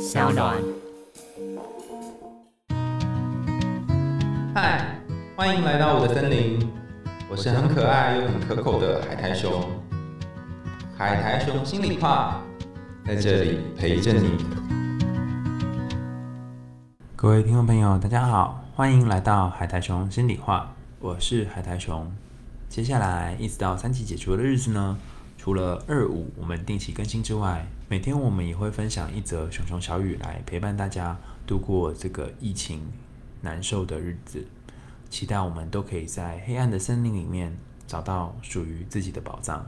小暖。嗨，欢迎来到我的森林，我是很可爱又很可口的海苔熊。海苔熊心里话，在这里陪着你。各位听众朋友，大家好，欢迎来到海苔熊心里话，我是海苔熊。接下来一直到三级解除的日子呢，除了二五我们定期更新之外，每天我们也会分享一则熊熊小语来陪伴大家度过这个疫情难受的日子。期待我们都可以在黑暗的森林里面找到属于自己的宝藏。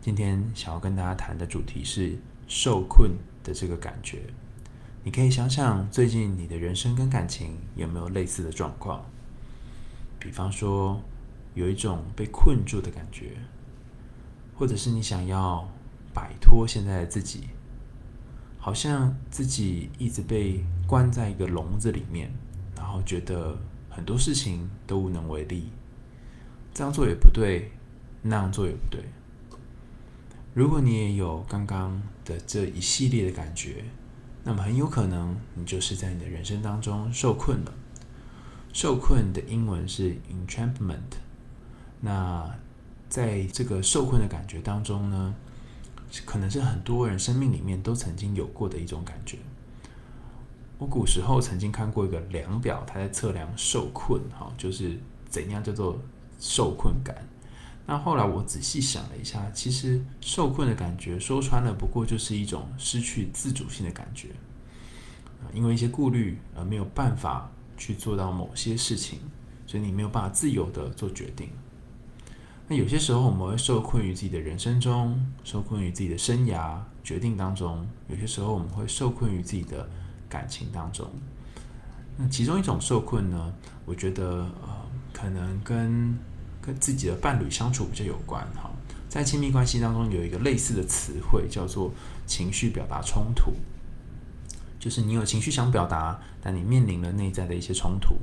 今天想要跟大家谈的主题是受困的这个感觉。你可以想想最近你的人生跟感情有没有类似的状况？比方说。有一种被困住的感觉，或者是你想要摆脱现在的自己，好像自己一直被关在一个笼子里面，然后觉得很多事情都无能为力，这样做也不对，那样做也不对。如果你也有刚刚的这一系列的感觉，那么很有可能你就是在你的人生当中受困了。受困的英文是 entrapment。那在这个受困的感觉当中呢，可能是很多人生命里面都曾经有过的一种感觉。我古时候曾经看过一个量表，它在测量受困，哈，就是怎样叫做受困感。那后来我仔细想了一下，其实受困的感觉说穿了，不过就是一种失去自主性的感觉啊，因为一些顾虑而没有办法去做到某些事情，所以你没有办法自由的做决定。那有些时候我们会受困于自己的人生中，受困于自己的生涯决定当中；有些时候我们会受困于自己的感情当中。那其中一种受困呢，我觉得呃，可能跟跟自己的伴侣相处比较有关哈。在亲密关系当中有一个类似的词汇叫做情绪表达冲突，就是你有情绪想表达，但你面临了内在的一些冲突。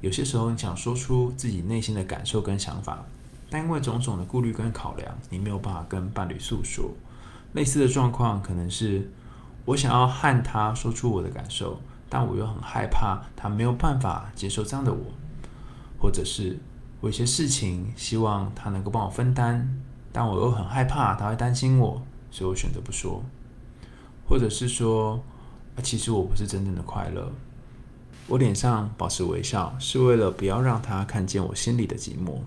有些时候你想说出自己内心的感受跟想法。但因为种种的顾虑跟考量，你没有办法跟伴侣诉说。类似的状况可能是我想要和他说出我的感受，但我又很害怕他没有办法接受这样的我，或者是我有些事情希望他能够帮我分担，但我又很害怕他会担心我，所以我选择不说。或者是说，其实我不是真正的快乐，我脸上保持微笑是为了不要让他看见我心里的寂寞。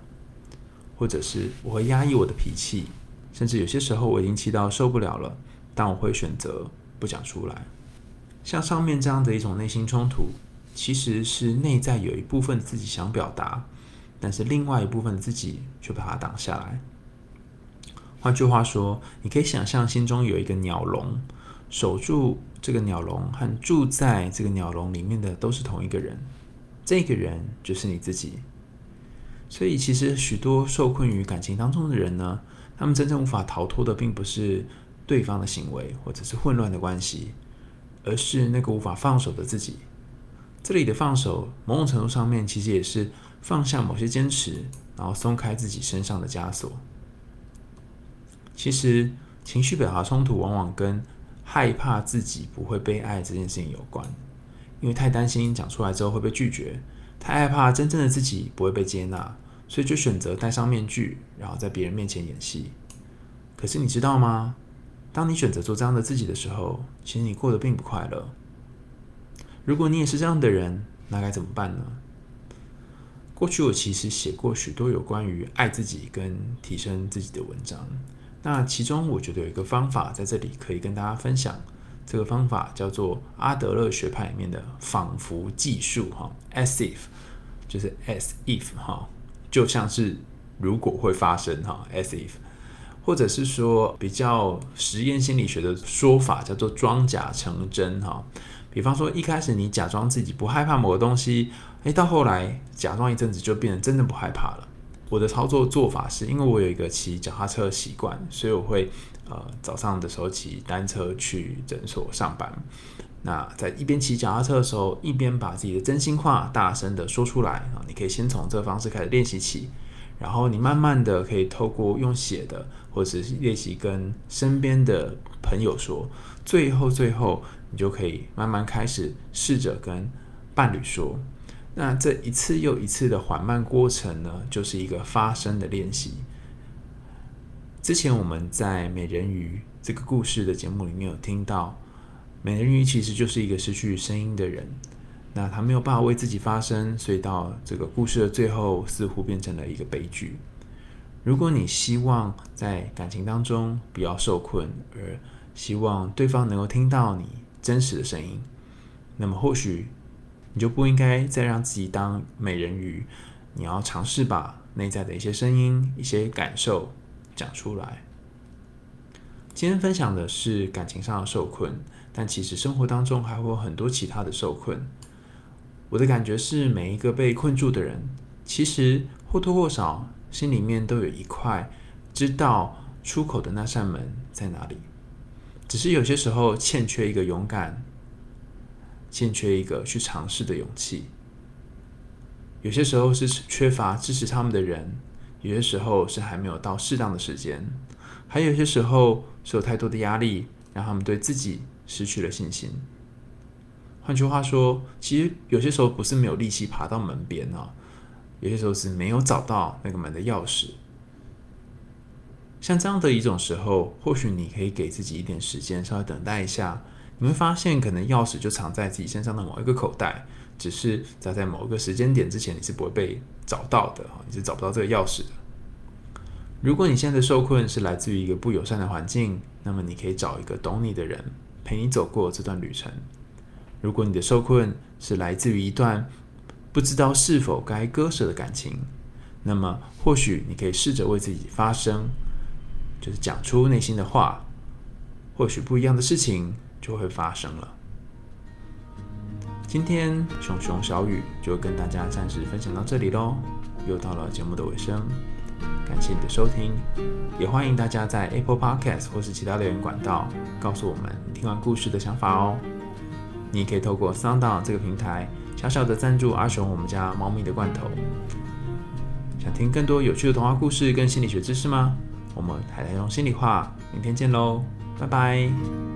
或者是我会压抑我的脾气，甚至有些时候我已经气到受不了了，但我会选择不讲出来。像上面这样的一种内心冲突，其实是内在有一部分自己想表达，但是另外一部分自己却把它挡下来。换句话说，你可以想象心中有一个鸟笼，守住这个鸟笼和住在这个鸟笼里面的都是同一个人，这个人就是你自己。所以，其实许多受困于感情当中的人呢，他们真正无法逃脱的，并不是对方的行为或者是混乱的关系，而是那个无法放手的自己。这里的放手，某种程度上面其实也是放下某些坚持，然后松开自己身上的枷锁。其实，情绪表达冲突往往跟害怕自己不会被爱这件事情有关，因为太担心讲出来之后会被拒绝。太害怕真正的自己不会被接纳，所以就选择戴上面具，然后在别人面前演戏。可是你知道吗？当你选择做这样的自己的时候，其实你过得并不快乐。如果你也是这样的人，那该怎么办呢？过去我其实写过许多有关于爱自己跟提升自己的文章，那其中我觉得有一个方法在这里可以跟大家分享。这个方法叫做阿德勒学派里面的仿佛技术，哈，as if 就是 as if 哈，就像是如果会发生哈，as if，或者是说比较实验心理学的说法叫做装假成真哈。比方说一开始你假装自己不害怕某个东西，诶，到后来假装一阵子就变得真的不害怕了。我的操作做法是因为我有一个骑脚踏车的习惯，所以我会。呃，早上的时候骑单车去诊所上班，那在一边骑脚踏车的时候，一边把自己的真心话大声的说出来啊！你可以先从这个方式开始练习起，然后你慢慢的可以透过用写的，或者是练习跟身边的朋友说，最后最后你就可以慢慢开始试着跟伴侣说。那这一次又一次的缓慢过程呢，就是一个发声的练习。之前我们在美人鱼这个故事的节目里面有听到，美人鱼其实就是一个失去声音的人，那他没有办法为自己发声，所以到这个故事的最后，似乎变成了一个悲剧。如果你希望在感情当中不要受困，而希望对方能够听到你真实的声音，那么或许。你就不应该再让自己当美人鱼，你要尝试把内在的一些声音、一些感受讲出来。今天分享的是感情上的受困，但其实生活当中还会有很多其他的受困。我的感觉是，每一个被困住的人，其实或多或少心里面都有一块知道出口的那扇门在哪里，只是有些时候欠缺一个勇敢。欠缺一个去尝试的勇气，有些时候是缺乏支持他们的人，有些时候是还没有到适当的时间，还有些时候是有太多的压力，让他们对自己失去了信心。换句话说，其实有些时候不是没有力气爬到门边啊，有些时候是没有找到那个门的钥匙。像这样的一种时候，或许你可以给自己一点时间，稍微等待一下。你会发现，可能钥匙就藏在自己身上的某一个口袋，只是在在某一个时间点之前，你是不会被找到的你是找不到这个钥匙的。如果你现在的受困是来自于一个不友善的环境，那么你可以找一个懂你的人陪你走过这段旅程。如果你的受困是来自于一段不知道是否该割舍的感情，那么或许你可以试着为自己发声，就是讲出内心的话，或许不一样的事情。就会发生了。今天熊熊小雨就跟大家暂时分享到这里喽，又到了节目的尾声，感谢你的收听，也欢迎大家在 Apple Podcast 或是其他留言管道告诉我们你听完故事的想法哦。你可以透过 Sound 这个平台小小的赞助阿雄我们家猫咪的罐头。想听更多有趣的童话故事跟心理学知识吗？我们海苔用心里话，明天见喽，拜拜。